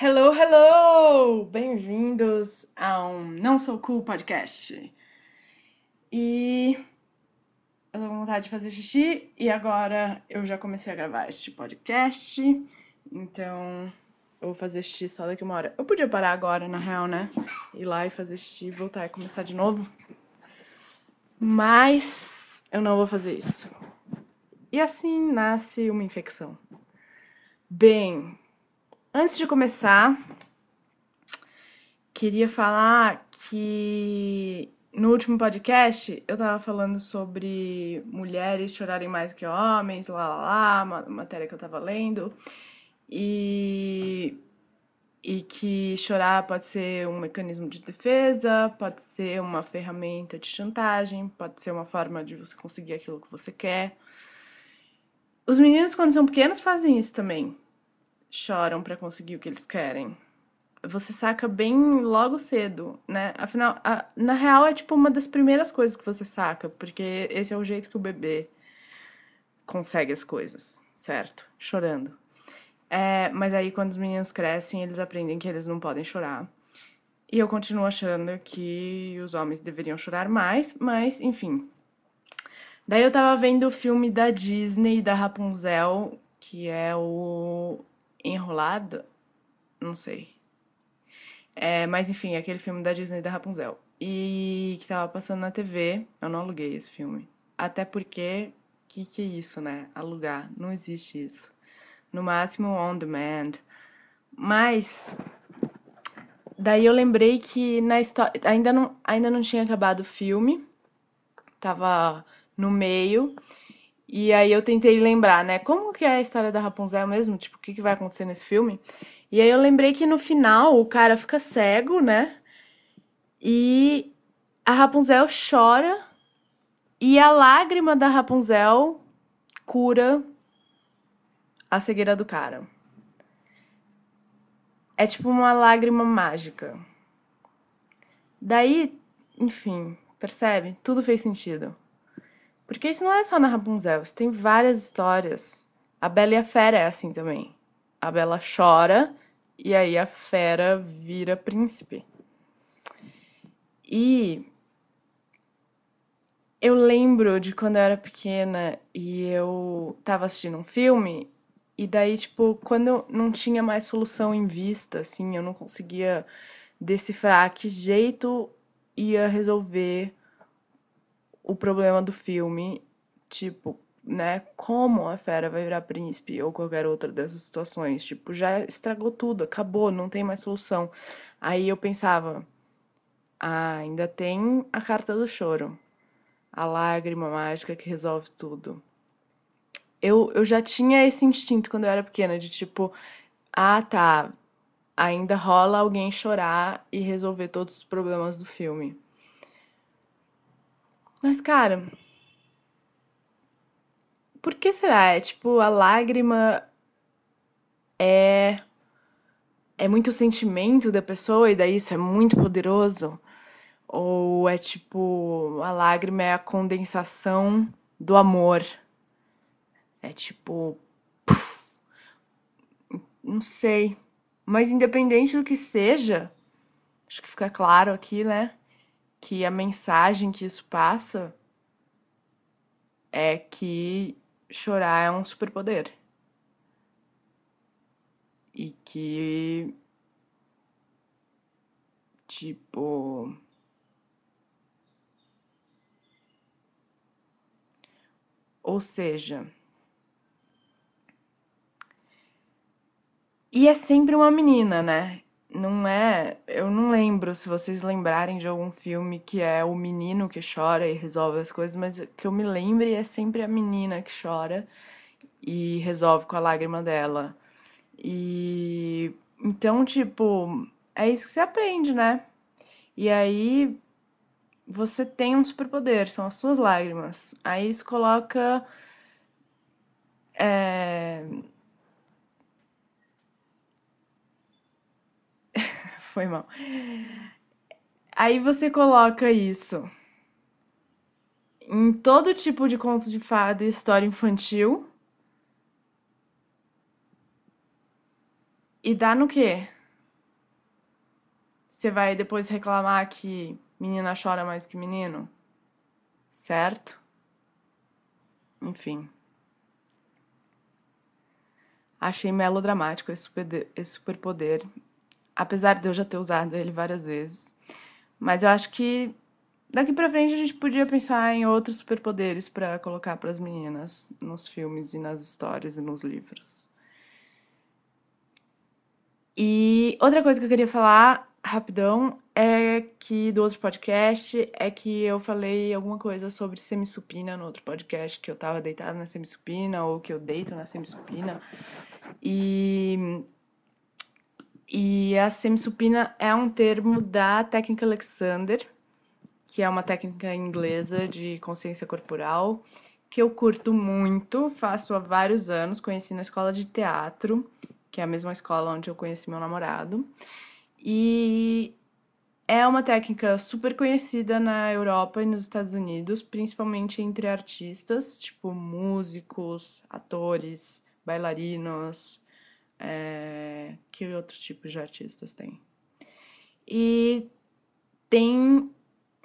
Hello, hello! Bem-vindos ao Não Sou Cool podcast. E eu tô com vontade de fazer xixi e agora eu já comecei a gravar este podcast. Então eu vou fazer xixi só daqui uma hora. Eu podia parar agora, na real, né? Ir lá e fazer xixi, voltar e começar de novo. Mas eu não vou fazer isso. E assim nasce uma infecção. Bem, antes de começar, queria falar que no último podcast eu tava falando sobre mulheres chorarem mais que homens, lá lá lá, matéria que eu tava lendo. E e que chorar pode ser um mecanismo de defesa, pode ser uma ferramenta de chantagem, pode ser uma forma de você conseguir aquilo que você quer. Os meninos, quando são pequenos, fazem isso também. Choram para conseguir o que eles querem. Você saca bem logo cedo, né? Afinal, a, na real é tipo uma das primeiras coisas que você saca, porque esse é o jeito que o bebê consegue as coisas, certo? Chorando. É, mas aí, quando os meninos crescem, eles aprendem que eles não podem chorar. E eu continuo achando que os homens deveriam chorar mais, mas enfim, Daí eu tava vendo o filme da Disney, da Rapunzel, que é o Enrolado, não sei. É, mas enfim, aquele filme da Disney da Rapunzel. E que tava passando na TV, eu não aluguei esse filme. Até porque, que que é isso, né? Alugar, não existe isso. No máximo on demand. Mas daí eu lembrei que na história ainda não ainda não tinha acabado o filme. Tava no meio. E aí eu tentei lembrar, né? Como que é a história da Rapunzel mesmo? Tipo, o que, que vai acontecer nesse filme? E aí eu lembrei que no final o cara fica cego, né? E a Rapunzel chora e a lágrima da Rapunzel cura a cegueira do cara. É tipo uma lágrima mágica. Daí, enfim, percebe? Tudo fez sentido. Porque isso não é só na Rapunzel, isso tem várias histórias. A Bela e a Fera é assim também. A Bela chora e aí a Fera vira príncipe. E eu lembro de quando eu era pequena e eu tava assistindo um filme e daí, tipo, quando não tinha mais solução em vista, assim, eu não conseguia decifrar que jeito ia resolver o problema do filme, tipo, né, como a fera vai virar príncipe ou qualquer outra dessas situações, tipo, já estragou tudo, acabou, não tem mais solução. Aí eu pensava, ah, ainda tem a carta do choro, a lágrima mágica que resolve tudo. Eu, eu já tinha esse instinto quando eu era pequena, de tipo, ah, tá, ainda rola alguém chorar e resolver todos os problemas do filme. Mas, cara. Por que será? É tipo, a lágrima é. É muito sentimento da pessoa e daí isso é muito poderoso? Ou é tipo, a lágrima é a condensação do amor? É tipo. Puff, não sei. Mas independente do que seja, acho que fica claro aqui, né? Que a mensagem que isso passa é que chorar é um superpoder. E que. Tipo. Ou seja. E é sempre uma menina, né? Não é. Eu não lembro se vocês lembrarem de algum filme que é o menino que chora e resolve as coisas, mas que eu me lembre é sempre a menina que chora e resolve com a lágrima dela. E então, tipo, é isso que você aprende, né? E aí você tem um superpoder, são as suas lágrimas. Aí isso coloca. É foi mal. Aí você coloca isso em todo tipo de conto de fada e história infantil. E dá no quê? você vai depois reclamar que menina chora mais que menino? Certo? Enfim. Achei melodramático esse, super, superpoder. Apesar de eu já ter usado ele várias vezes. Mas eu acho que daqui pra frente a gente podia pensar em outros superpoderes para colocar para as meninas nos filmes e nas histórias e nos livros. E outra coisa que eu queria falar rapidão é que do outro podcast é que eu falei alguma coisa sobre semissupina no outro podcast, que eu tava deitada na semissupina ou que eu deito na semissupina. E e a semissupina é um termo da técnica Alexander, que é uma técnica inglesa de consciência corporal, que eu curto muito, faço há vários anos, conheci na escola de teatro, que é a mesma escola onde eu conheci meu namorado. E é uma técnica super conhecida na Europa e nos Estados Unidos, principalmente entre artistas, tipo músicos, atores, bailarinos, é... que outros tipos de artistas tem? E tem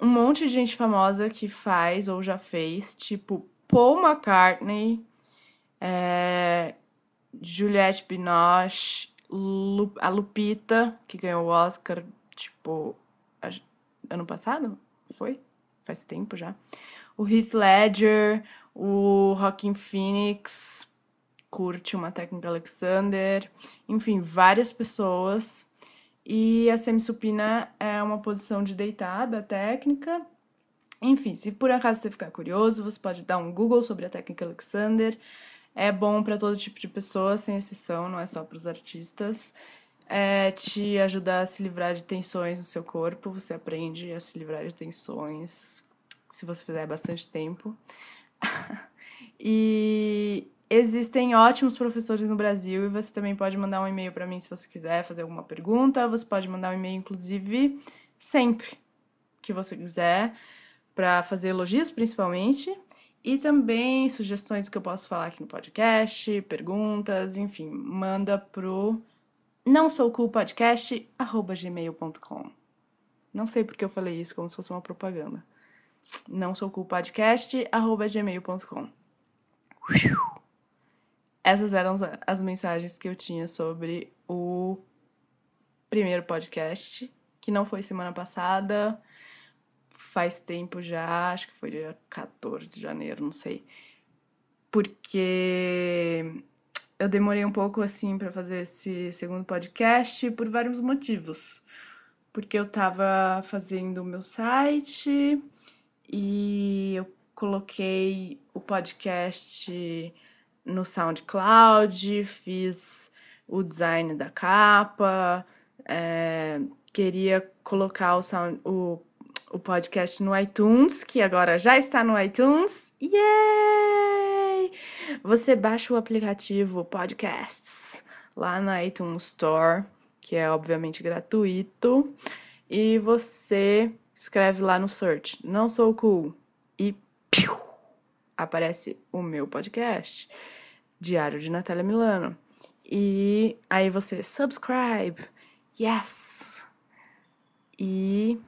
um monte de gente famosa que faz ou já fez, tipo Paul McCartney, é... Juliette Binoche, Lu... a Lupita, que ganhou o Oscar, tipo, ano passado? Foi? Faz tempo já. O Heath Ledger, o Rockin' Phoenix, curte uma técnica Alexander, enfim, várias pessoas. E a semissupina é uma posição de deitada técnica. Enfim, se por acaso você ficar curioso, você pode dar um Google sobre a técnica Alexander. É bom para todo tipo de pessoa, sem exceção, não é só para os artistas. É, te ajuda a se livrar de tensões no seu corpo. Você aprende a se livrar de tensões se você fizer bastante tempo. e Existem ótimos professores no Brasil e você também pode mandar um e-mail para mim se você quiser fazer alguma pergunta. Você pode mandar um e-mail, inclusive, sempre que você quiser, para fazer elogios principalmente. E também sugestões que eu posso falar aqui no podcast, perguntas, enfim, manda pro não sou gmail.com. Não sei porque eu falei isso como se fosse uma propaganda. Não sou gmail.com. Essas eram as mensagens que eu tinha sobre o primeiro podcast, que não foi semana passada, faz tempo já, acho que foi dia 14 de janeiro, não sei. Porque eu demorei um pouco assim para fazer esse segundo podcast por vários motivos. Porque eu tava fazendo o meu site e eu coloquei o podcast no SoundCloud, fiz o design da capa, é, queria colocar o, sound, o, o podcast no iTunes, que agora já está no iTunes. Yay! Você baixa o aplicativo Podcasts lá na iTunes Store, que é obviamente gratuito, e você escreve lá no search, não sou cool, e aparece o meu podcast. Diário de Natália Milano. E aí você subscribe. Yes! E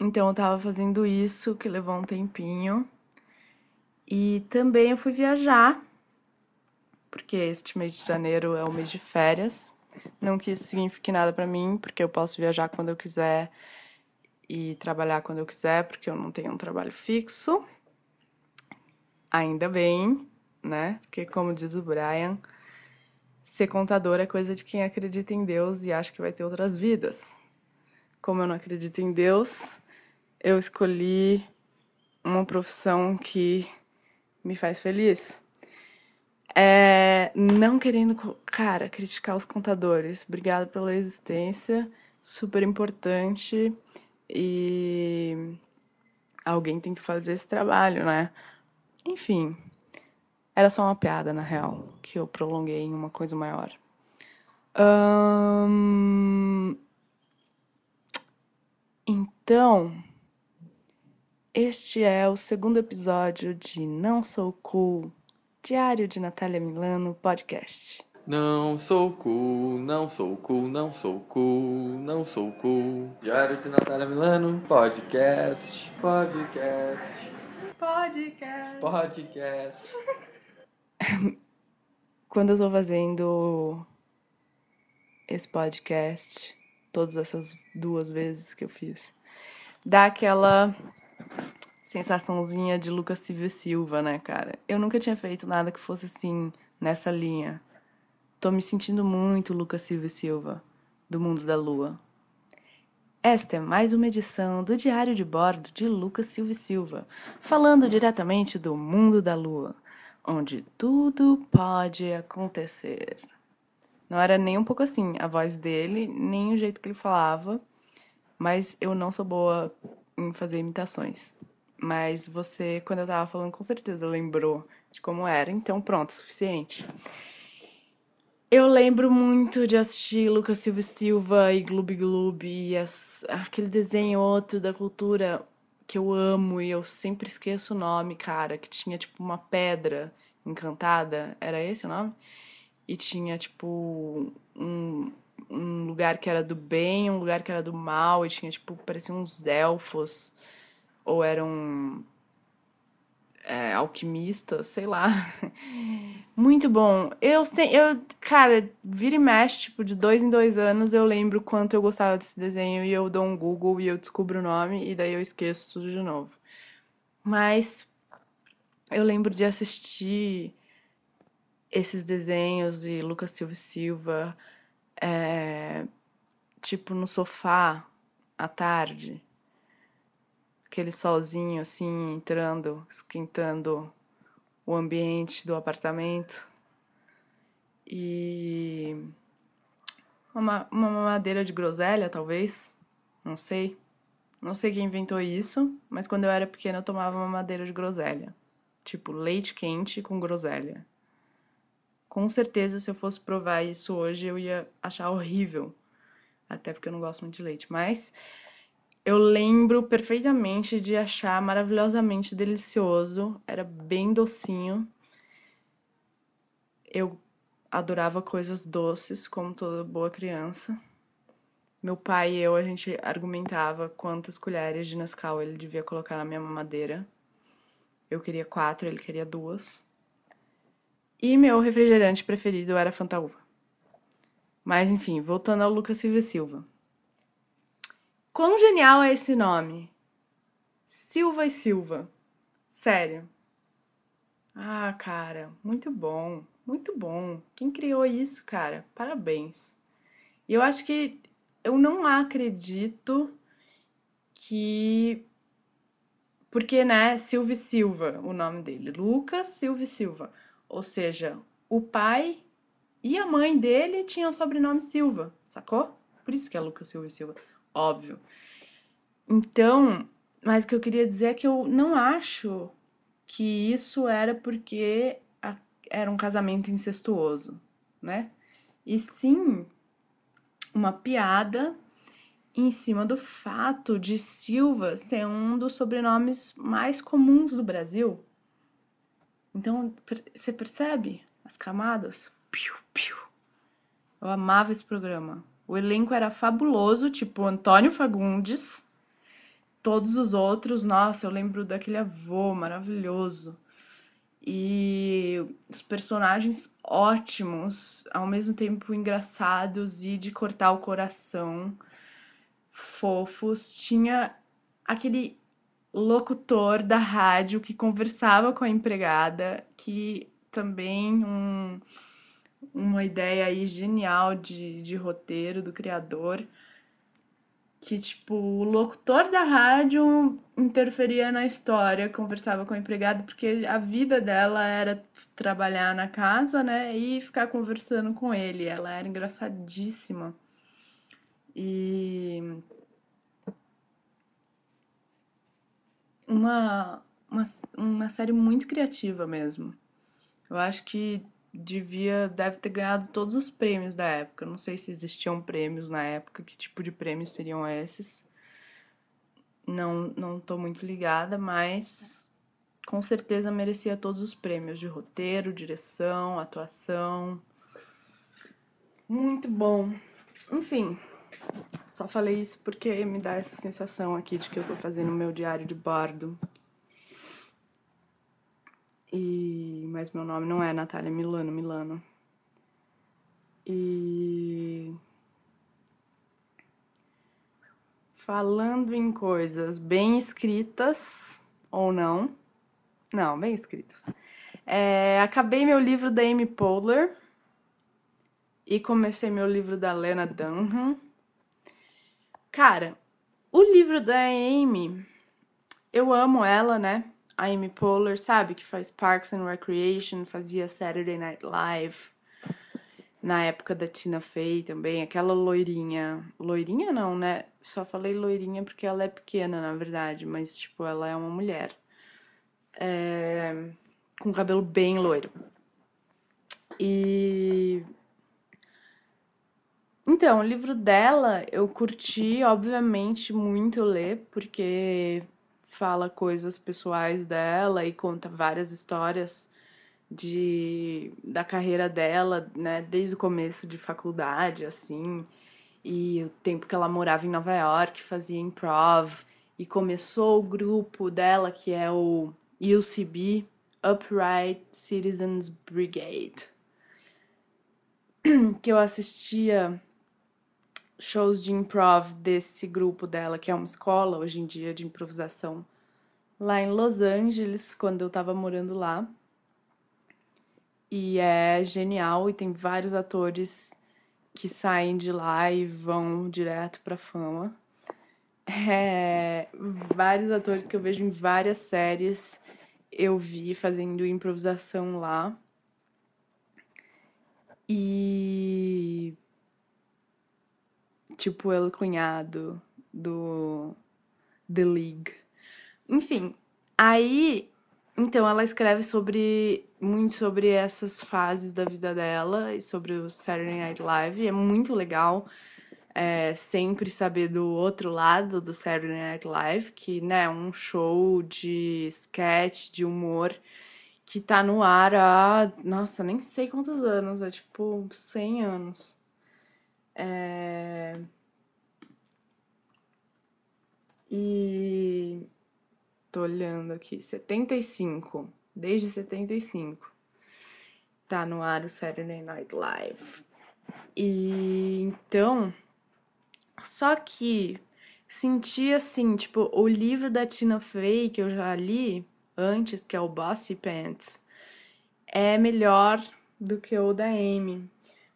então eu tava fazendo isso, que levou um tempinho. E também eu fui viajar, porque este mês de janeiro é o mês de férias. Não que isso signifique nada para mim, porque eu posso viajar quando eu quiser e trabalhar quando eu quiser, porque eu não tenho um trabalho fixo. Ainda bem né? Porque, como diz o Brian, ser contador é coisa de quem acredita em Deus e acha que vai ter outras vidas. Como eu não acredito em Deus, eu escolhi uma profissão que me faz feliz. É, não querendo, cara, criticar os contadores. Obrigada pela existência, super importante e alguém tem que fazer esse trabalho, né? Enfim, era só uma piada, na real, que eu prolonguei em uma coisa maior. Então, este é o segundo episódio de Não Sou Cool, Diário de Natália Milano podcast. Não sou cool, não sou cool, não sou cool, não sou cool. Diário de Natália Milano, podcast, podcast, Podcast. podcast. Quando eu tô fazendo esse podcast, todas essas duas vezes que eu fiz, dá aquela sensaçãozinha de Lucas Silva Silva, né, cara? Eu nunca tinha feito nada que fosse assim, nessa linha. Tô me sentindo muito Lucas Silva Silva, do Mundo da Lua. Esta é mais uma edição do Diário de Bordo de Lucas Silva Silva, falando diretamente do Mundo da Lua, onde tudo pode acontecer. Não era nem um pouco assim a voz dele, nem o jeito que ele falava, mas eu não sou boa em fazer imitações. Mas você, quando eu tava falando, com certeza lembrou de como era, então pronto, suficiente. Eu lembro muito de assistir Lucas Silva e Silva e Gloob Gloob e as, aquele desenho outro da cultura que eu amo e eu sempre esqueço o nome, cara, que tinha tipo uma pedra encantada, era esse o nome? E tinha tipo um, um lugar que era do bem, um lugar que era do mal, e tinha tipo, parecia uns elfos, ou eram é, alquimista, sei lá. Muito bom. Eu sei, eu, cara, vira e mexe, tipo, de dois em dois anos eu lembro quanto eu gostava desse desenho e eu dou um Google e eu descubro o nome e daí eu esqueço tudo de novo. Mas eu lembro de assistir esses desenhos de Lucas Silva e Silva, é, tipo, no sofá à tarde aquele solzinho assim entrando, esquentando o ambiente do apartamento. E uma, uma mamadeira de groselha, talvez. Não sei. Não sei quem inventou isso, mas quando eu era pequena eu tomava mamadeira de groselha. Tipo, leite quente com groselha. Com certeza, se eu fosse provar isso hoje, eu ia achar horrível. Até porque eu não gosto muito de leite. Mas eu lembro perfeitamente de achar maravilhosamente delicioso, era bem docinho. Eu adorava coisas doces, como toda boa criança. Meu pai e eu, a gente argumentava quantas colheres de Nescau ele devia colocar na minha mamadeira. Eu queria quatro, ele queria duas. E meu refrigerante preferido era Fanta Uva. Mas enfim, voltando ao Lucas Silva Silva. Quão genial é esse nome? Silva e Silva. Sério. Ah, cara, muito bom. Muito bom. Quem criou isso, cara? Parabéns. E eu acho que eu não acredito que. Porque, né, Silva e Silva, o nome dele. Lucas Silva e Silva. Ou seja, o pai e a mãe dele tinham o sobrenome Silva, sacou? Por isso que é Lucas Silva e Silva óbvio. Então, mas o que eu queria dizer é que eu não acho que isso era porque era um casamento incestuoso, né? E sim uma piada em cima do fato de Silva ser um dos sobrenomes mais comuns do Brasil. Então, você percebe as camadas? Piu, piu. Eu amava esse programa. O elenco era fabuloso, tipo Antônio Fagundes. Todos os outros, nossa, eu lembro daquele avô maravilhoso. E os personagens ótimos, ao mesmo tempo engraçados e de cortar o coração, fofos. Tinha aquele locutor da rádio que conversava com a empregada, que também um uma ideia aí genial de, de roteiro do criador. Que, tipo, o locutor da rádio interferia na história, conversava com a empregada, porque a vida dela era trabalhar na casa, né? E ficar conversando com ele. Ela era engraçadíssima. E. Uma, uma, uma série muito criativa mesmo. Eu acho que devia deve ter ganhado todos os prêmios da época. Não sei se existiam prêmios na época, que tipo de prêmios seriam esses. Não não tô muito ligada, mas com certeza merecia todos os prêmios de roteiro, direção, atuação. Muito bom. Enfim, só falei isso porque me dá essa sensação aqui de que eu tô fazendo meu diário de bordo. E mas meu nome não é Natália Milano Milano. E falando em coisas bem escritas ou não. Não, bem escritas. É, acabei meu livro da Amy Poehler e comecei meu livro da Lena Dunham. Cara, o livro da Amy, eu amo ela, né? A Amy Poehler, sabe? Que faz Parks and Recreation, fazia Saturday Night Live. Na época da Tina Fey também, aquela loirinha. Loirinha não, né? Só falei loirinha porque ela é pequena, na verdade, mas, tipo, ela é uma mulher. É... Com cabelo bem loiro. E então, o livro dela eu curti, obviamente, muito ler, porque fala coisas pessoais dela e conta várias histórias de da carreira dela, né, desde o começo de faculdade, assim, e o tempo que ela morava em Nova York, fazia improv, e começou o grupo dela que é o UCB, Upright Citizens Brigade, que eu assistia shows de improv desse grupo dela, que é uma escola hoje em dia de improvisação, lá em Los Angeles, quando eu tava morando lá. E é genial e tem vários atores que saem de lá e vão direto pra fama. É, vários atores que eu vejo em várias séries eu vi fazendo improvisação lá. E tipo El Cunhado do The League. Enfim, aí então ela escreve sobre muito sobre essas fases da vida dela e sobre o Saturday Night Live. é muito legal é, sempre saber do outro lado do Saturday Night Live, que né, é um show de sketch, de humor que tá no ar há, nossa, nem sei quantos anos, é tipo 100 anos. É... E tô olhando aqui, 75, desde 75. Tá no ar o Saturday Night Live. E então, só que senti assim, tipo, o livro da Tina Fey que eu já li antes, que é o Bossy Pants, é melhor do que o da Amy.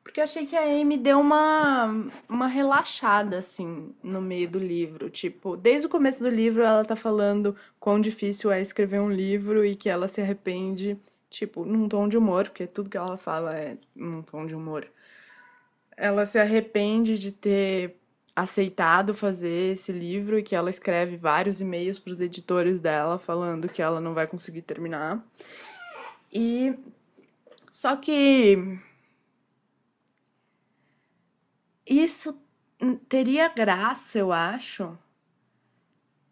Porque eu achei que a Amy deu uma, uma relaxada, assim, no meio do livro. Tipo, desde o começo do livro ela tá falando quão difícil é escrever um livro e que ela se arrepende, tipo, num tom de humor, porque tudo que ela fala é num tom de humor. Ela se arrepende de ter aceitado fazer esse livro e que ela escreve vários e-mails para os editores dela falando que ela não vai conseguir terminar. E só que isso teria graça, eu acho,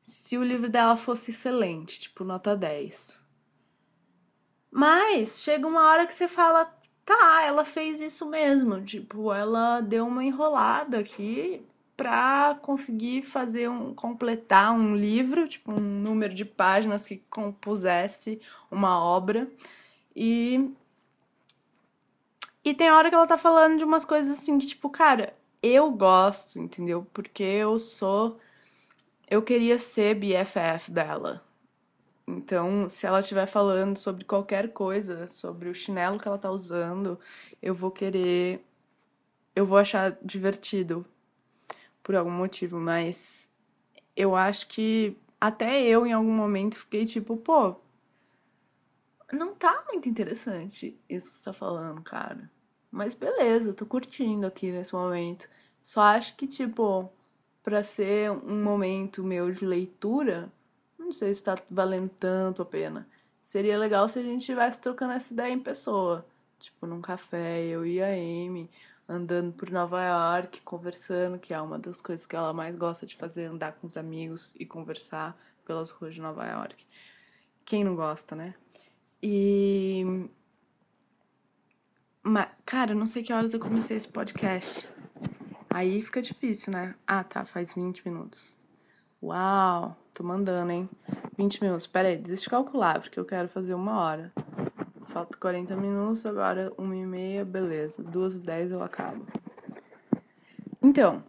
se o livro dela fosse excelente, tipo nota 10. Mas chega uma hora que você fala, tá, ela fez isso mesmo, tipo, ela deu uma enrolada aqui para conseguir fazer um completar um livro, tipo um número de páginas que compusesse uma obra. E e tem hora que ela tá falando de umas coisas assim que tipo, cara, eu gosto, entendeu? Porque eu sou. Eu queria ser BFF dela. Então, se ela estiver falando sobre qualquer coisa, sobre o chinelo que ela tá usando, eu vou querer. Eu vou achar divertido por algum motivo, mas eu acho que até eu em algum momento fiquei tipo, pô, não tá muito interessante isso que você tá falando, cara. Mas beleza, tô curtindo aqui nesse momento. Só acho que, tipo, pra ser um momento meu de leitura, não sei se tá valendo tanto a pena. Seria legal se a gente estivesse trocando essa ideia em pessoa. Tipo, num café, eu e a Amy, andando por Nova York, conversando, que é uma das coisas que ela mais gosta de fazer, andar com os amigos e conversar pelas ruas de Nova York. Quem não gosta, né? E Mas, cara, não sei que horas eu comecei esse podcast. Aí fica difícil, né? Ah, tá, faz 20 minutos. Uau, tô mandando, hein? 20 minutos. Pera aí, desiste de calcular, porque eu quero fazer uma hora. Falta 40 minutos, agora uma e meia, beleza. Duas e dez eu acabo. Então,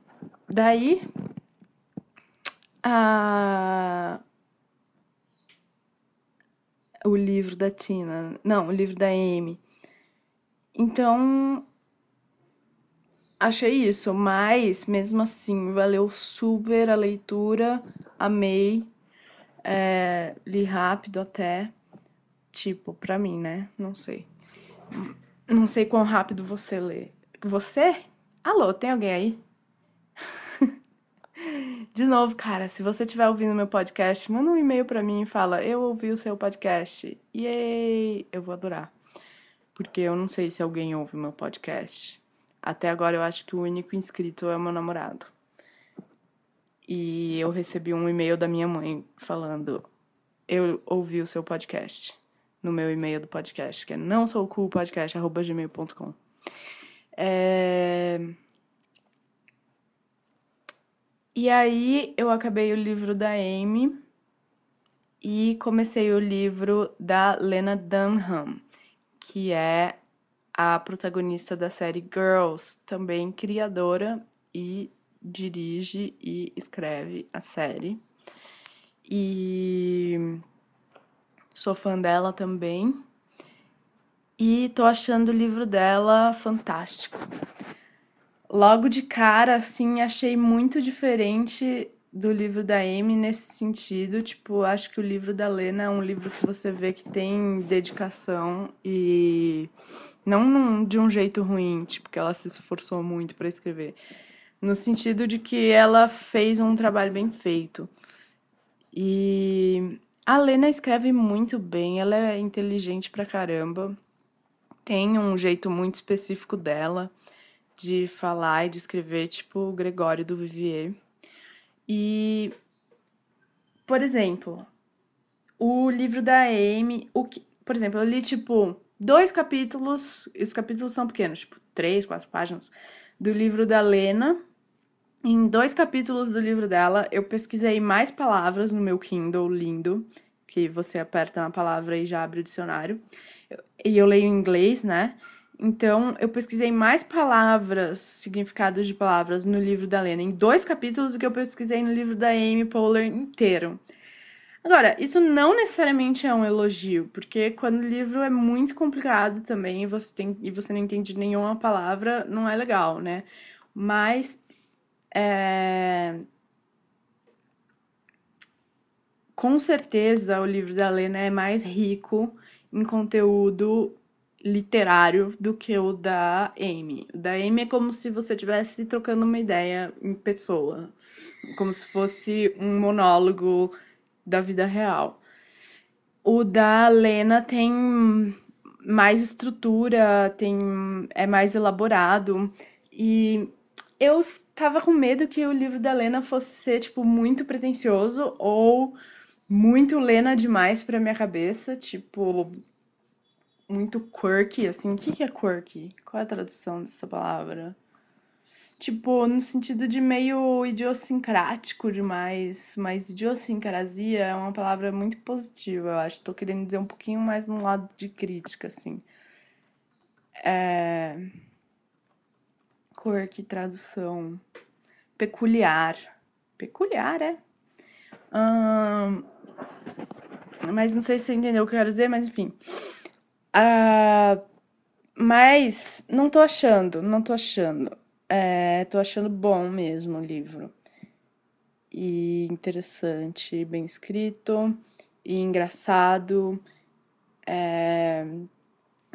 daí... A... O livro da Tina... Não, o livro da Amy. Então, achei isso, mas mesmo assim, valeu super a leitura, amei, é, li rápido até, tipo, pra mim, né? Não sei. Não sei quão rápido você lê. Você? Alô, tem alguém aí? De novo, cara, se você estiver ouvindo meu podcast, manda um e-mail para mim e fala: Eu ouvi o seu podcast. Yay! Eu vou adorar. Porque eu não sei se alguém ouve meu podcast. Até agora eu acho que o único inscrito é o meu namorado. E eu recebi um e-mail da minha mãe falando: Eu ouvi o seu podcast. No meu e-mail do podcast, que é não sou cool podcast, arroba gmail.com. É... E aí eu acabei o livro da Amy e comecei o livro da Lena Dunham, que é a protagonista da série Girls, também criadora e dirige e escreve a série. E sou fã dela também. E tô achando o livro dela fantástico. Logo de cara, assim, achei muito diferente do livro da Amy nesse sentido. Tipo, acho que o livro da Lena é um livro que você vê que tem dedicação e não num, de um jeito ruim, tipo, que ela se esforçou muito para escrever. No sentido de que ela fez um trabalho bem feito. E a Lena escreve muito bem, ela é inteligente pra caramba. Tem um jeito muito específico dela de falar e de escrever, tipo o Gregório do Vivier. E, por exemplo, o livro da Amy, o que, por exemplo, eu li tipo dois capítulos, e os capítulos são pequenos, tipo três, quatro páginas, do livro da Lena. Em dois capítulos do livro dela, eu pesquisei mais palavras no meu Kindle lindo, que você aperta na palavra e já abre o dicionário. E eu leio em inglês, né? Então, eu pesquisei mais palavras, significados de palavras no livro da Lena em dois capítulos do que eu pesquisei no livro da Amy Poehler inteiro. Agora, isso não necessariamente é um elogio, porque quando o livro é muito complicado também e você, tem, e você não entende nenhuma palavra, não é legal, né? Mas. É... Com certeza o livro da Lena é mais rico em conteúdo literário do que o da Amy. O da Amy é como se você estivesse trocando uma ideia em pessoa, como se fosse um monólogo da vida real. O da Lena tem mais estrutura, tem é mais elaborado e eu tava com medo que o livro da Lena fosse ser tipo muito pretensioso ou muito Lena demais para minha cabeça, tipo muito quirky, assim. O que, que é quirky? Qual é a tradução dessa palavra? Tipo, no sentido de meio idiosincrático demais, mas idiosincrasia é uma palavra muito positiva, eu acho. Tô querendo dizer um pouquinho mais no lado de crítica, assim. É... Quirky, tradução. Peculiar. Peculiar, é? Hum... Mas não sei se você entendeu o que eu quero dizer, mas enfim. Uh, mas não tô achando, não tô achando. É, tô achando bom mesmo o livro. E interessante, bem escrito, e engraçado. É,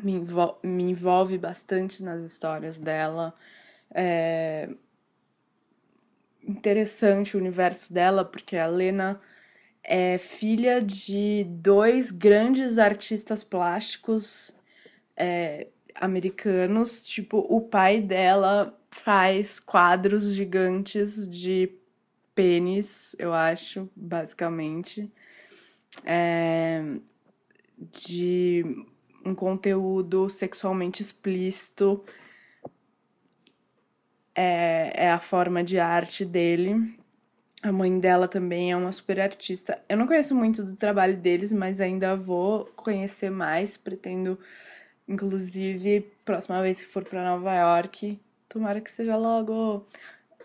me, envol me envolve bastante nas histórias dela. É, interessante o universo dela, porque a Lena é filha de dois grandes artistas plásticos é, americanos. Tipo, o pai dela faz quadros gigantes de pênis, eu acho, basicamente. É, de um conteúdo sexualmente explícito é, é a forma de arte dele. A mãe dela também é uma super artista. Eu não conheço muito do trabalho deles, mas ainda vou conhecer mais. Pretendo, inclusive, próxima vez que for para Nova York, tomara que seja logo,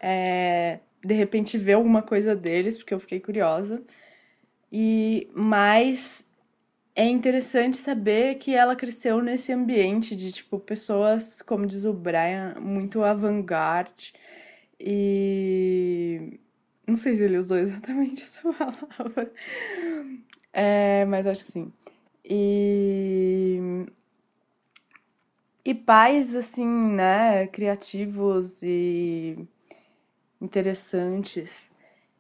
é, de repente ver alguma coisa deles, porque eu fiquei curiosa. E mais é interessante saber que ela cresceu nesse ambiente de tipo pessoas, como diz o Brian, muito avant-garde e não sei se ele usou exatamente essa palavra. É, mas acho que sim. E e pais assim, né, criativos e interessantes.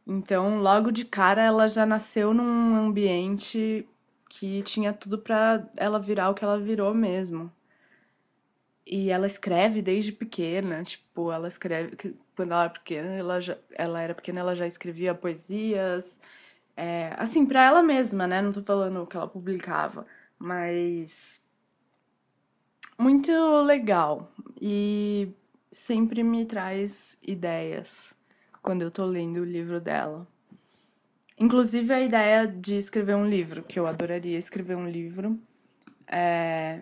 Então, logo de cara ela já nasceu num ambiente que tinha tudo para ela virar o que ela virou mesmo. E ela escreve desde pequena, tipo, ela escreve quando ela era pequena, ela já, ela era pequena, ela já escrevia poesias, é, assim, para ela mesma, né? Não tô falando que ela publicava, mas muito legal e sempre me traz ideias quando eu tô lendo o livro dela. Inclusive a ideia de escrever um livro, que eu adoraria escrever um livro. É,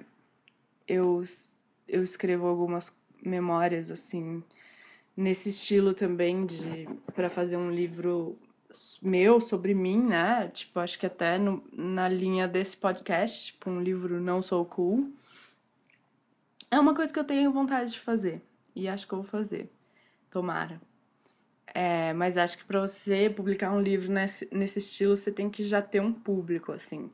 eu, eu escrevo algumas memórias, assim, nesse estilo também de para fazer um livro meu sobre mim, né? Tipo, acho que até no, na linha desse podcast, tipo, um livro Não Sou Cool. É uma coisa que eu tenho vontade de fazer. E acho que eu vou fazer. Tomara. É, mas acho que para você publicar um livro nesse, nesse estilo, você tem que já ter um público, assim.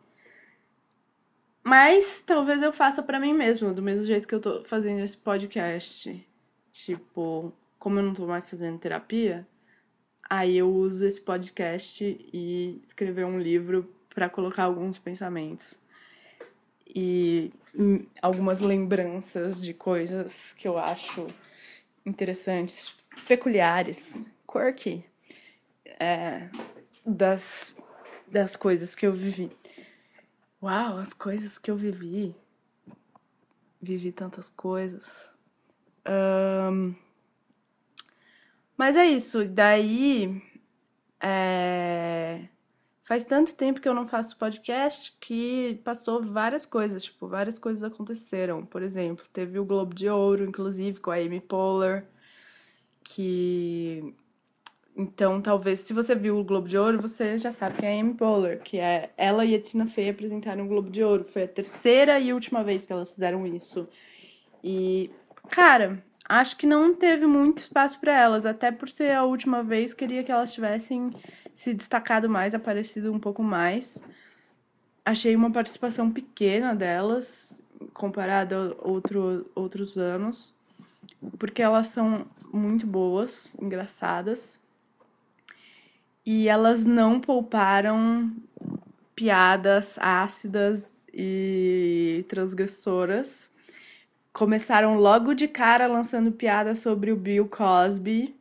Mas talvez eu faça para mim mesma, do mesmo jeito que eu tô fazendo esse podcast. Tipo, como eu não tô mais fazendo terapia, aí eu uso esse podcast e escrever um livro para colocar alguns pensamentos e algumas lembranças de coisas que eu acho interessantes, peculiares quirky é, das, das coisas que eu vivi. Uau, as coisas que eu vivi. Vivi tantas coisas. Um, mas é isso. Daí. É, faz tanto tempo que eu não faço podcast que passou várias coisas. Tipo, várias coisas aconteceram. Por exemplo, teve o Globo de Ouro, inclusive, com a Amy Poehler. Que então, talvez, se você viu o Globo de Ouro, você já sabe que é a Amy Poehler, que é ela e a Tina Fey apresentaram o Globo de Ouro. Foi a terceira e última vez que elas fizeram isso. E, cara, acho que não teve muito espaço para elas, até por ser a última vez, queria que elas tivessem se destacado mais, aparecido um pouco mais. Achei uma participação pequena delas, comparada a outro, outros anos, porque elas são muito boas, engraçadas e elas não pouparam piadas ácidas e transgressoras. Começaram logo de cara lançando piada sobre o Bill Cosby,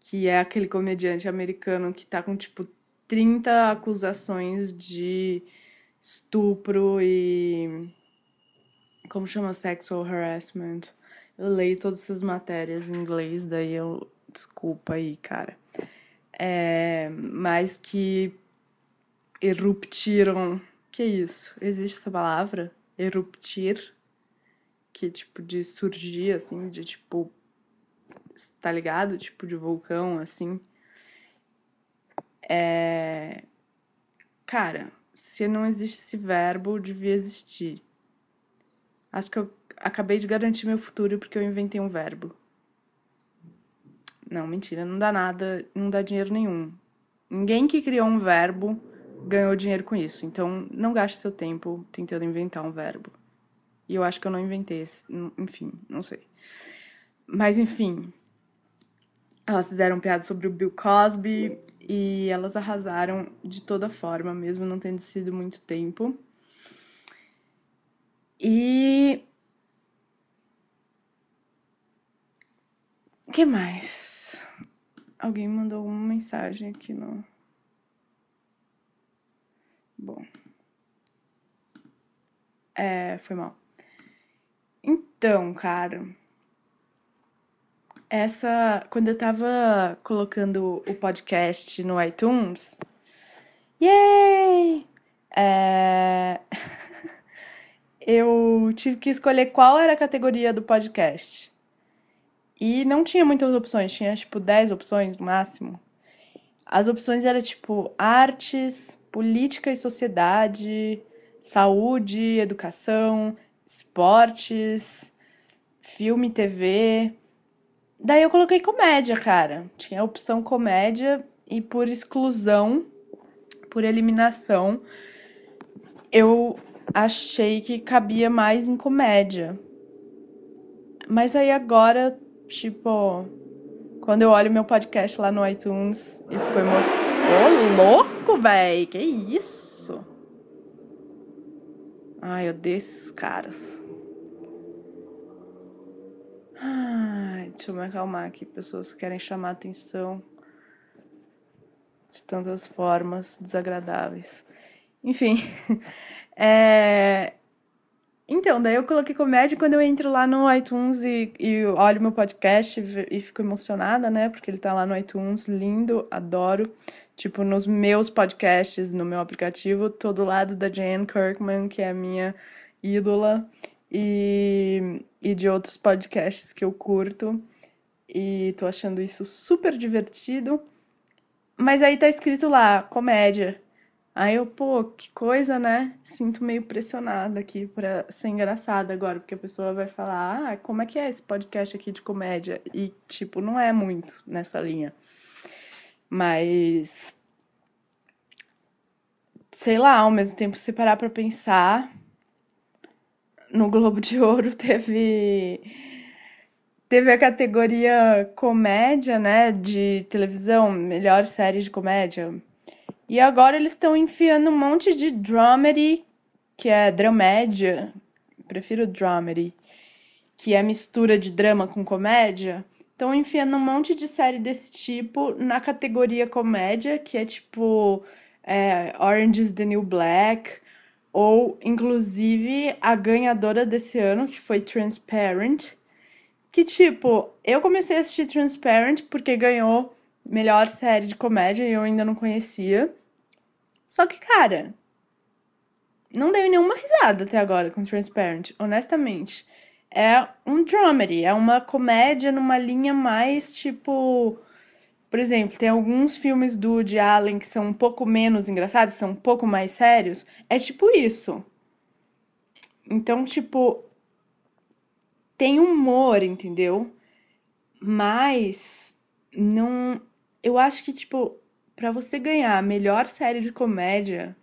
que é aquele comediante americano que tá com tipo 30 acusações de estupro e como chama sexual harassment. Eu leio todas essas matérias em inglês, daí eu desculpa aí, cara é, mas que eruptiram. Que isso? Existe essa palavra? Eruptir? Que tipo de surgir, assim, de tipo. Tá ligado? Tipo de vulcão, assim. É. Cara, se não existe esse verbo, devia existir. Acho que eu acabei de garantir meu futuro porque eu inventei um verbo. Não, mentira, não dá nada, não dá dinheiro nenhum. Ninguém que criou um verbo ganhou dinheiro com isso. Então, não gaste seu tempo tentando inventar um verbo. E eu acho que eu não inventei esse, enfim, não sei. Mas enfim, elas fizeram piada sobre o Bill Cosby e elas arrasaram de toda forma, mesmo não tendo sido muito tempo. E que mais? Alguém mandou uma mensagem aqui no. Bom. É, foi mal. Então, cara. Essa. Quando eu tava colocando o podcast no iTunes. Yay! É... eu tive que escolher qual era a categoria do podcast. E não tinha muitas opções, tinha tipo 10 opções no máximo. As opções eram tipo artes, política e sociedade, saúde, educação, esportes, filme, TV. Daí eu coloquei comédia, cara. Tinha a opção comédia e por exclusão, por eliminação, eu achei que cabia mais em comédia. Mas aí agora, tipo, quando eu olho meu podcast lá no iTunes e ficou emo... Ô, louco, véi! Que isso? Ai, eu odeio esses caras. Ai, deixa eu me acalmar aqui. Pessoas que querem chamar atenção de tantas formas desagradáveis. Enfim. É... Então, daí eu coloquei comédia quando eu entro lá no iTunes e, e olho meu podcast e, e fico emocionada, né? Porque ele tá lá no iTunes, lindo, adoro. Tipo, nos meus podcasts, no meu aplicativo, tô do lado da Jane Kirkman, que é a minha ídola, e, e de outros podcasts que eu curto. E tô achando isso super divertido. Mas aí tá escrito lá, comédia. Aí eu, pô, que coisa, né? Sinto meio pressionada aqui pra ser engraçada agora, porque a pessoa vai falar, ah, como é que é esse podcast aqui de comédia? E, tipo, não é muito nessa linha. Mas. Sei lá, ao mesmo tempo, se parar pra pensar. No Globo de Ouro teve. Teve a categoria comédia, né? De televisão, melhor série de comédia. E agora eles estão enfiando um monte de dramedy, que é dramédia. Prefiro dramedy, que é mistura de drama com comédia Estão enfiando um monte de série desse tipo na categoria comédia, que é tipo é, Orange is the New Black, ou inclusive a ganhadora desse ano, que foi Transparent. Que tipo, eu comecei a assistir Transparent porque ganhou melhor série de comédia e eu ainda não conhecia. Só que, cara, não dei nenhuma risada até agora com Transparent, honestamente é um dramedy, é uma comédia numa linha mais tipo. Por exemplo, tem alguns filmes do Woody Allen que são um pouco menos engraçados, são um pouco mais sérios. É tipo isso. Então, tipo. Tem humor, entendeu? Mas. Não. Eu acho que, tipo, para você ganhar a melhor série de comédia,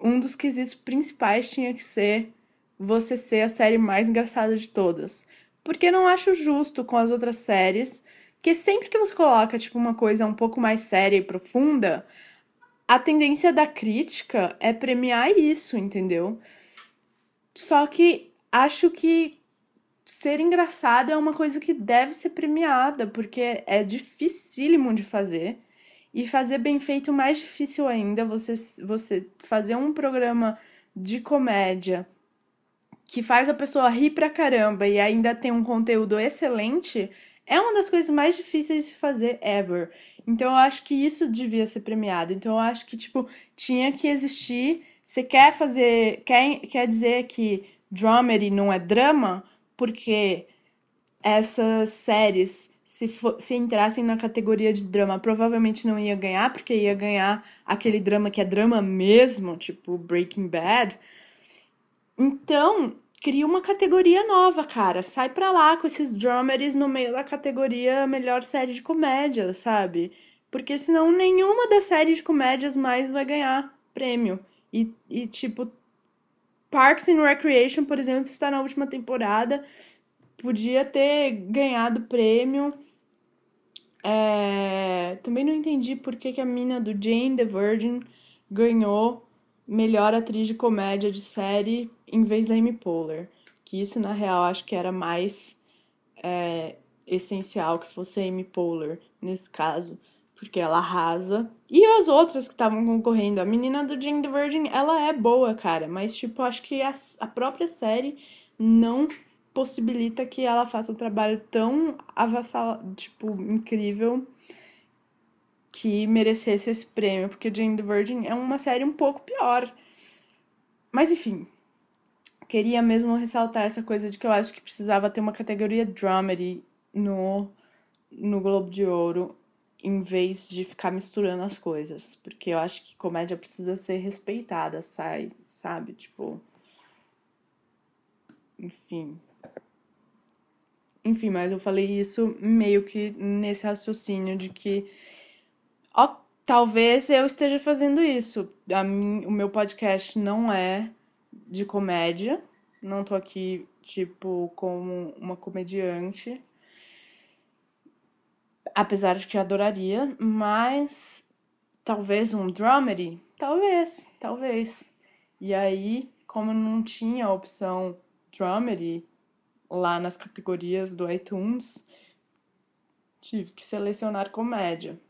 um dos quesitos principais tinha que ser você ser a série mais engraçada de todas. Porque não acho justo com as outras séries que sempre que você coloca tipo uma coisa um pouco mais séria e profunda, a tendência da crítica é premiar isso, entendeu? Só que acho que ser engraçado é uma coisa que deve ser premiada, porque é dificílimo de fazer. E fazer bem feito mais difícil ainda, você, você fazer um programa de comédia que faz a pessoa rir pra caramba e ainda tem um conteúdo excelente, é uma das coisas mais difíceis de fazer ever. Então eu acho que isso devia ser premiado. Então eu acho que, tipo, tinha que existir. Você quer fazer. Quer, quer dizer que dramedy não é drama? Porque essas séries, se, se entrassem na categoria de drama, provavelmente não ia ganhar, porque ia ganhar aquele drama que é drama mesmo, tipo Breaking Bad. Então, cria uma categoria nova, cara. Sai pra lá com esses dramedies no meio da categoria melhor série de comédia, sabe? Porque senão nenhuma das séries de comédias mais vai ganhar prêmio. E, e tipo, Parks and Recreation, por exemplo, está na última temporada. Podia ter ganhado prêmio. É... Também não entendi por que, que a mina do Jane the Virgin ganhou melhor atriz de comédia de série em vez da Amy Poehler. Que isso, na real, acho que era mais é, essencial que fosse a Amy Poehler nesse caso. Porque ela arrasa. E as outras que estavam concorrendo, a menina do Jane the Virgin, ela é boa, cara, mas tipo, acho que a, a própria série não possibilita que ela faça um trabalho tão avassalado, tipo, incrível que merecesse esse prêmio, porque Jane the Virgin é uma série um pouco pior. Mas enfim, queria mesmo ressaltar essa coisa de que eu acho que precisava ter uma categoria dramedy no, no Globo de Ouro, em vez de ficar misturando as coisas. Porque eu acho que comédia precisa ser respeitada, sai, sabe? Tipo. Enfim. Enfim, mas eu falei isso meio que nesse raciocínio de que. Ó, talvez eu esteja fazendo isso. A mim, o meu podcast não é de comédia. Não tô aqui, tipo, como uma comediante. Apesar de que adoraria, mas talvez um dramedy? Talvez, talvez. E aí, como não tinha a opção dramedy, lá nas categorias do iTunes, tive que selecionar comédia.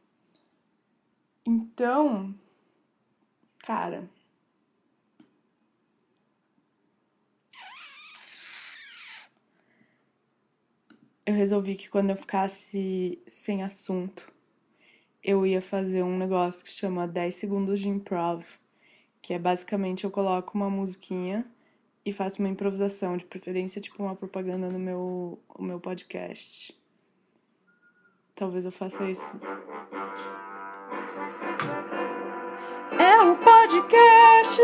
Então, cara. Eu resolvi que quando eu ficasse sem assunto, eu ia fazer um negócio que chama 10 segundos de improv, que é basicamente eu coloco uma musiquinha e faço uma improvisação, de preferência tipo uma propaganda no meu, o meu podcast. Talvez eu faça isso. É o podcast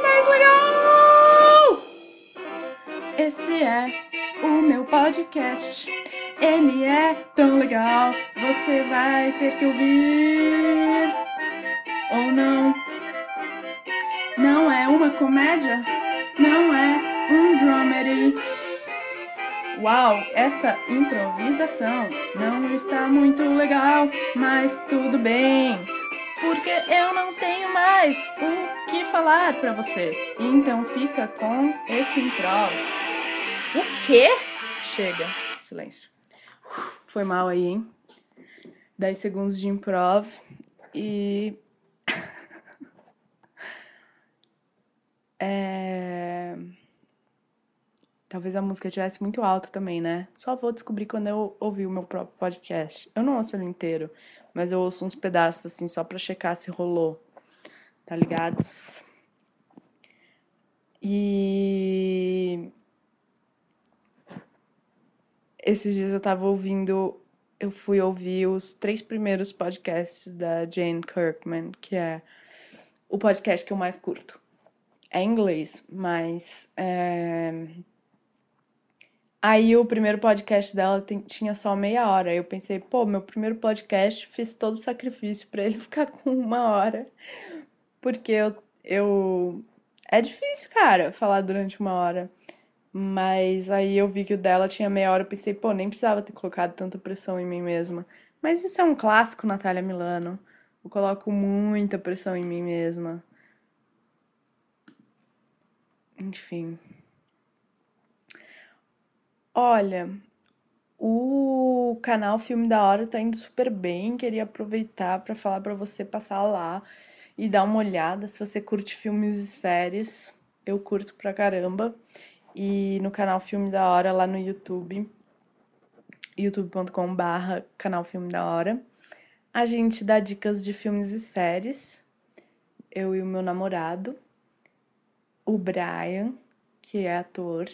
mais legal! Esse é o meu podcast. Ele é tão legal, você vai ter que ouvir. Ou não. Não é uma comédia? Não é um dramedy. Uau, essa improvisação não está muito legal, mas tudo bem. Porque eu não tenho mais o que falar para você. Então fica com esse improv. O quê? Chega, silêncio. Foi mal aí, hein? 10 segundos de improv e É... Talvez a música estivesse muito alta também, né? Só vou descobrir quando eu ouvir o meu próprio podcast. Eu não ouço ele inteiro, mas eu ouço uns pedaços assim só pra checar se rolou. Tá ligados? E. Esses dias eu tava ouvindo. Eu fui ouvir os três primeiros podcasts da Jane Kirkman, que é o podcast que eu mais curto é inglês, mas. É... Aí o primeiro podcast dela tem, tinha só meia hora. Eu pensei, pô, meu primeiro podcast fiz todo o sacrifício para ele ficar com uma hora. Porque eu, eu. É difícil, cara, falar durante uma hora. Mas aí eu vi que o dela tinha meia hora. Eu pensei, pô, nem precisava ter colocado tanta pressão em mim mesma. Mas isso é um clássico, Natália Milano. Eu coloco muita pressão em mim mesma. Enfim. Olha, o canal Filme da Hora tá indo super bem. Queria aproveitar para falar para você passar lá e dar uma olhada se você curte filmes e séries. Eu curto pra caramba. E no canal Filme da Hora lá no YouTube, youtube.com/barra canal Filme da Hora, a gente dá dicas de filmes e séries. Eu e o meu namorado o Brian, que é ator.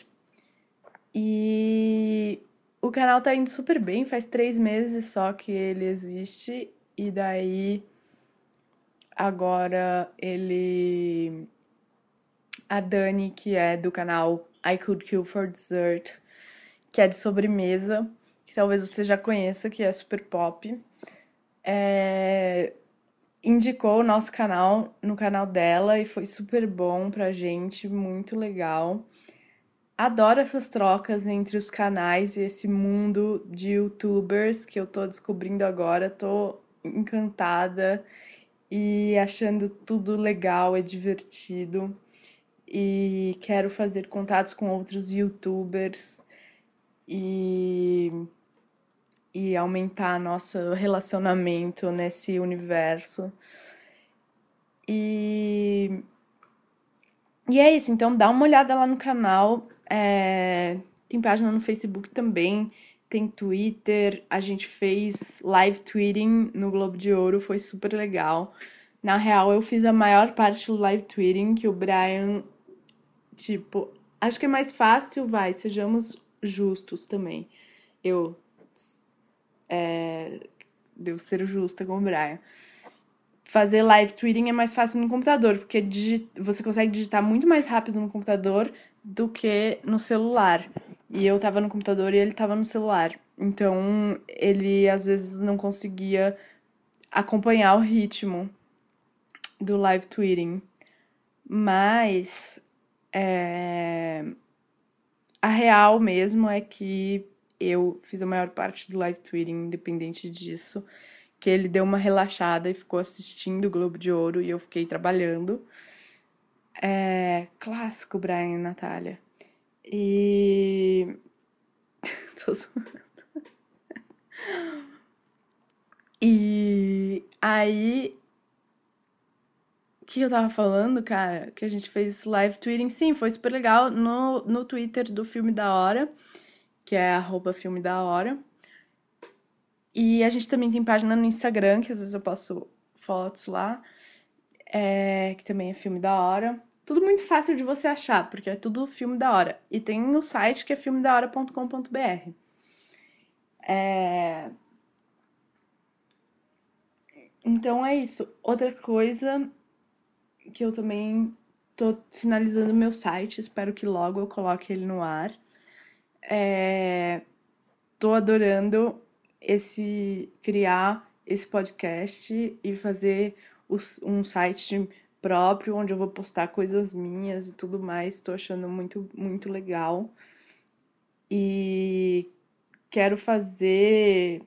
E o canal tá indo super bem, faz três meses só que ele existe, e daí agora ele. A Dani, que é do canal I Could Kill for Dessert, que é de sobremesa, que talvez você já conheça, que é super pop. É, indicou o nosso canal no canal dela e foi super bom pra gente, muito legal. Adoro essas trocas entre os canais e esse mundo de youtubers que eu tô descobrindo agora. Tô encantada e achando tudo legal, é divertido. E quero fazer contatos com outros youtubers e e aumentar nosso relacionamento nesse universo. E. E é isso, então dá uma olhada lá no canal. É... Tem página no Facebook também, tem Twitter. A gente fez live tweeting no Globo de Ouro, foi super legal. Na real, eu fiz a maior parte do live tweeting que o Brian, tipo, acho que é mais fácil, vai, sejamos justos também. Eu é, devo ser justa com o Brian. Fazer live tweeting é mais fácil no computador, porque você consegue digitar muito mais rápido no computador do que no celular. E eu tava no computador e ele tava no celular. Então, ele às vezes não conseguia acompanhar o ritmo do live tweeting. Mas é... a real mesmo é que eu fiz a maior parte do live tweeting, independente disso, que ele deu uma relaxada e ficou assistindo o Globo de Ouro e eu fiquei trabalhando. É clássico, Brian e Natália. E. Tô zoando. E aí que eu tava falando, cara? Que a gente fez live tweeting. Sim, foi super legal no, no Twitter do Filme da Hora, que é arroba Filme da Hora. E a gente também tem página no Instagram, que às vezes eu posto fotos lá, é, que também é Filme da Hora. Tudo muito fácil de você achar, porque é tudo Filme da Hora. E tem o site que é filmedahora.com.br. É... Então é isso. Outra coisa que eu também tô finalizando meu site, espero que logo eu coloque ele no ar. É, tô adorando esse criar esse podcast e fazer os, um site próprio onde eu vou postar coisas minhas e tudo mais. Tô achando muito muito legal. E quero fazer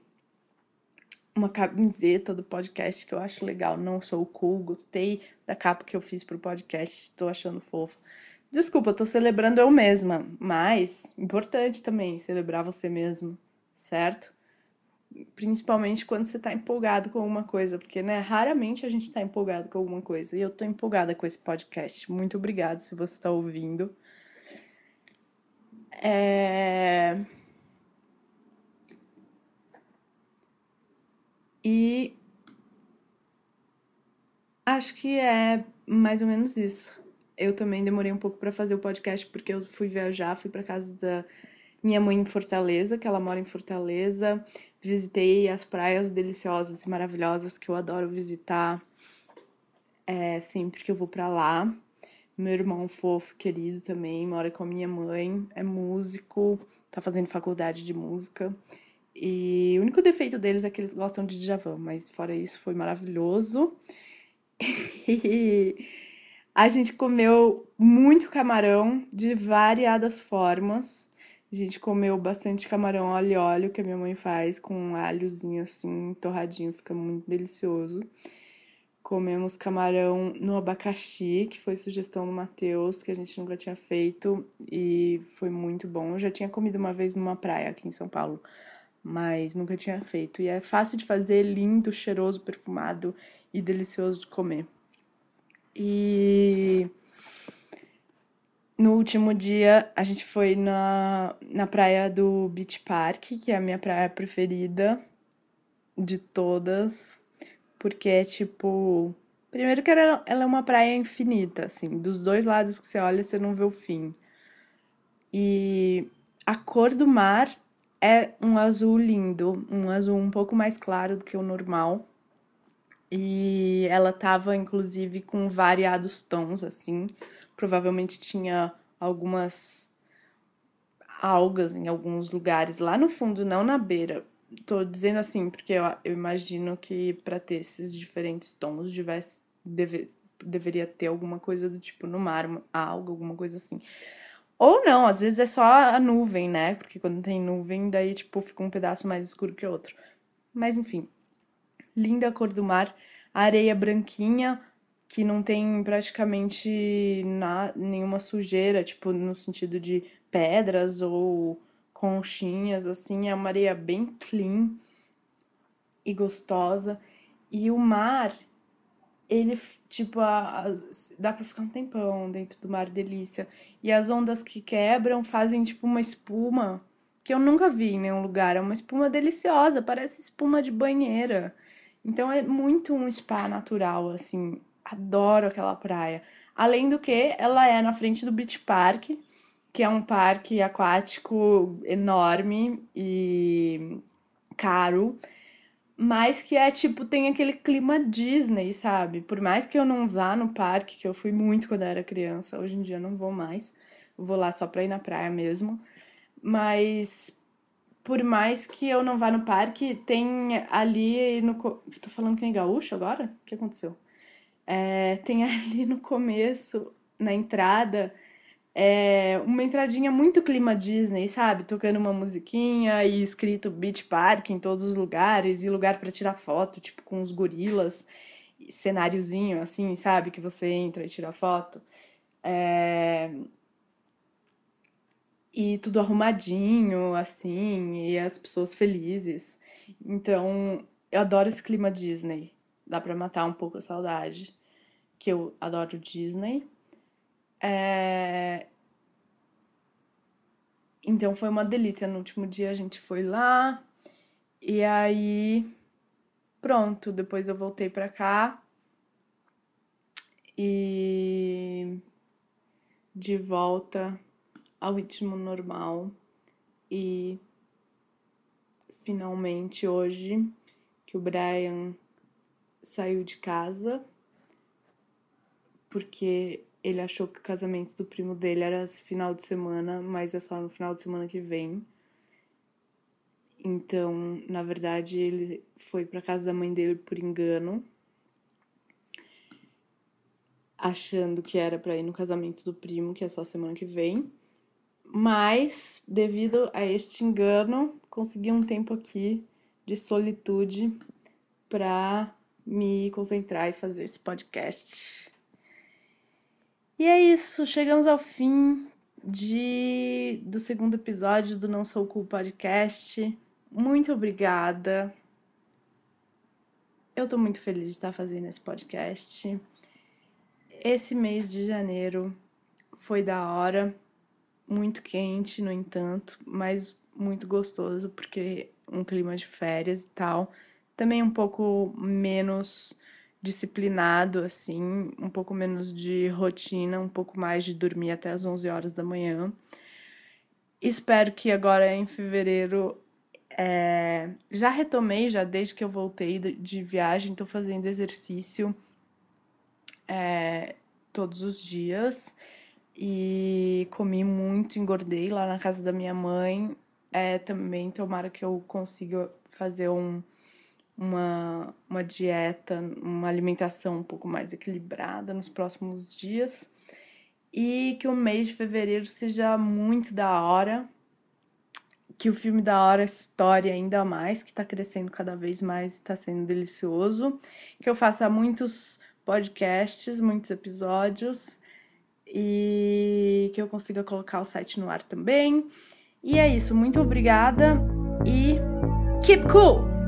uma camiseta do podcast que eu acho legal. Não sou cool, gostei da capa que eu fiz pro podcast, tô achando fofo. Desculpa, tô celebrando eu mesma, mas importante também celebrar você mesmo, certo? Principalmente quando você tá empolgado com alguma coisa, porque, né, raramente a gente tá empolgado com alguma coisa. E eu tô empolgada com esse podcast. Muito obrigada se você tá ouvindo. É... E acho que é mais ou menos isso. Eu também demorei um pouco para fazer o podcast porque eu fui viajar, fui para casa da minha mãe em Fortaleza, que ela mora em Fortaleza. Visitei as praias deliciosas e maravilhosas que eu adoro visitar é, sempre que eu vou para lá. Meu irmão fofo, querido também, mora com a minha mãe, é músico, tá fazendo faculdade de música. E o único defeito deles é que eles gostam de Djavan, mas fora isso foi maravilhoso. E a gente comeu muito camarão de variadas formas. A gente comeu bastante camarão óleo e óleo que a minha mãe faz com um alhozinho assim, torradinho, fica muito delicioso. Comemos camarão no abacaxi, que foi sugestão do Matheus, que a gente nunca tinha feito e foi muito bom. Eu já tinha comido uma vez numa praia aqui em São Paulo mas nunca tinha feito. E é fácil de fazer, lindo, cheiroso, perfumado e delicioso de comer. E no último dia a gente foi na, na praia do Beach Park, que é a minha praia preferida de todas, porque é tipo. Primeiro que ela, ela é uma praia infinita, assim, dos dois lados que você olha, você não vê o fim. E a cor do mar é um azul lindo, um azul um pouco mais claro do que o normal. E ela tava inclusive com variados tons assim. Provavelmente tinha algumas algas em alguns lugares lá no fundo, não na beira. Tô dizendo assim porque eu, eu imagino que para ter esses diferentes tons tivesse deve, deveria ter alguma coisa do tipo no mar, alga, alguma coisa assim. Ou não, às vezes é só a nuvem, né? Porque quando tem nuvem, daí, tipo, fica um pedaço mais escuro que outro. Mas enfim. Linda cor do mar. areia branquinha, que não tem praticamente na, nenhuma sujeira, tipo, no sentido de pedras ou conchinhas, assim, é uma areia bem clean e gostosa. E o mar, ele, tipo, a, a, dá pra ficar um tempão dentro do mar, delícia. E as ondas que quebram fazem, tipo, uma espuma que eu nunca vi em nenhum lugar. É uma espuma deliciosa, parece espuma de banheira. Então é muito um spa natural, assim. Adoro aquela praia. Além do que, ela é na frente do Beach Park, que é um parque aquático enorme e caro, mas que é tipo, tem aquele clima Disney, sabe? Por mais que eu não vá no parque, que eu fui muito quando eu era criança, hoje em dia não vou mais, vou lá só pra ir na praia mesmo. Mas por mais que eu não vá no parque, tem ali no. Tô falando que nem gaúcho agora? O que aconteceu? É, tem ali no começo, na entrada, é, uma entradinha muito clima Disney, sabe? Tocando uma musiquinha e escrito Beach Park em todos os lugares, e lugar para tirar foto, tipo com os gorilas, cenáriozinho assim, sabe? Que você entra e tira foto. É, e tudo arrumadinho, assim, e as pessoas felizes. Então, eu adoro esse clima Disney. Dá pra matar um pouco a saudade. Que eu adoro Disney. É... Então foi uma delícia. No último dia a gente foi lá. E aí. Pronto, depois eu voltei pra cá. E. De volta ao ritmo normal e finalmente hoje que o Brian saiu de casa porque ele achou que o casamento do primo dele era final de semana, mas é só no final de semana que vem. Então, na verdade, ele foi para casa da mãe dele por engano, achando que era para ir no casamento do primo, que é só semana que vem. Mas, devido a este engano, consegui um tempo aqui de solitude para me concentrar e fazer esse podcast. E é isso, chegamos ao fim de do segundo episódio do Não Sou Cool Podcast. Muito obrigada. Eu tô muito feliz de estar fazendo esse podcast. Esse mês de janeiro foi da hora muito quente, no entanto, mas muito gostoso, porque um clima de férias e tal. Também um pouco menos disciplinado, assim, um pouco menos de rotina, um pouco mais de dormir até as 11 horas da manhã. Espero que agora em fevereiro. É... Já retomei, já desde que eu voltei de viagem, estou fazendo exercício é... todos os dias e comi muito, engordei lá na casa da minha mãe. É, também tomara que eu consiga fazer um, uma, uma dieta, uma alimentação um pouco mais equilibrada nos próximos dias. E que o mês de fevereiro seja muito da hora. Que o filme da hora história ainda mais, que tá crescendo cada vez mais e tá sendo delicioso. Que eu faça muitos podcasts, muitos episódios e que eu consiga colocar o site no ar também. E é isso, muito obrigada e keep cool!